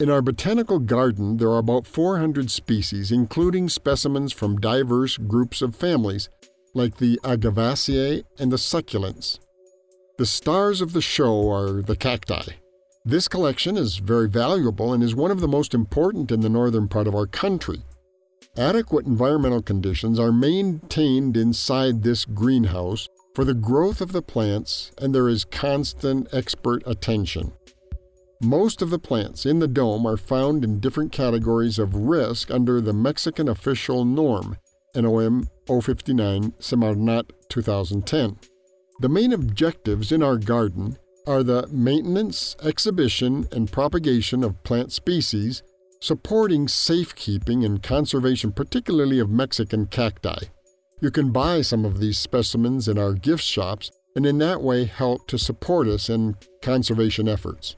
In our botanical garden, there are about 400 species, including specimens from diverse groups of families, like the Agavaceae and the succulents. The stars of the show are the cacti. This collection is very valuable and is one of the most important in the northern part of our country. Adequate environmental conditions are maintained inside this greenhouse for the growth of the plants, and there is constant expert attention. Most of the plants in the dome are found in different categories of risk under the Mexican official norm, NOM 059 Semarnat 2010. The main objectives in our garden are the maintenance, exhibition, and propagation of plant species, supporting safekeeping and conservation, particularly of Mexican cacti. You can buy some of these specimens in our gift shops and in that way help to support us in conservation efforts.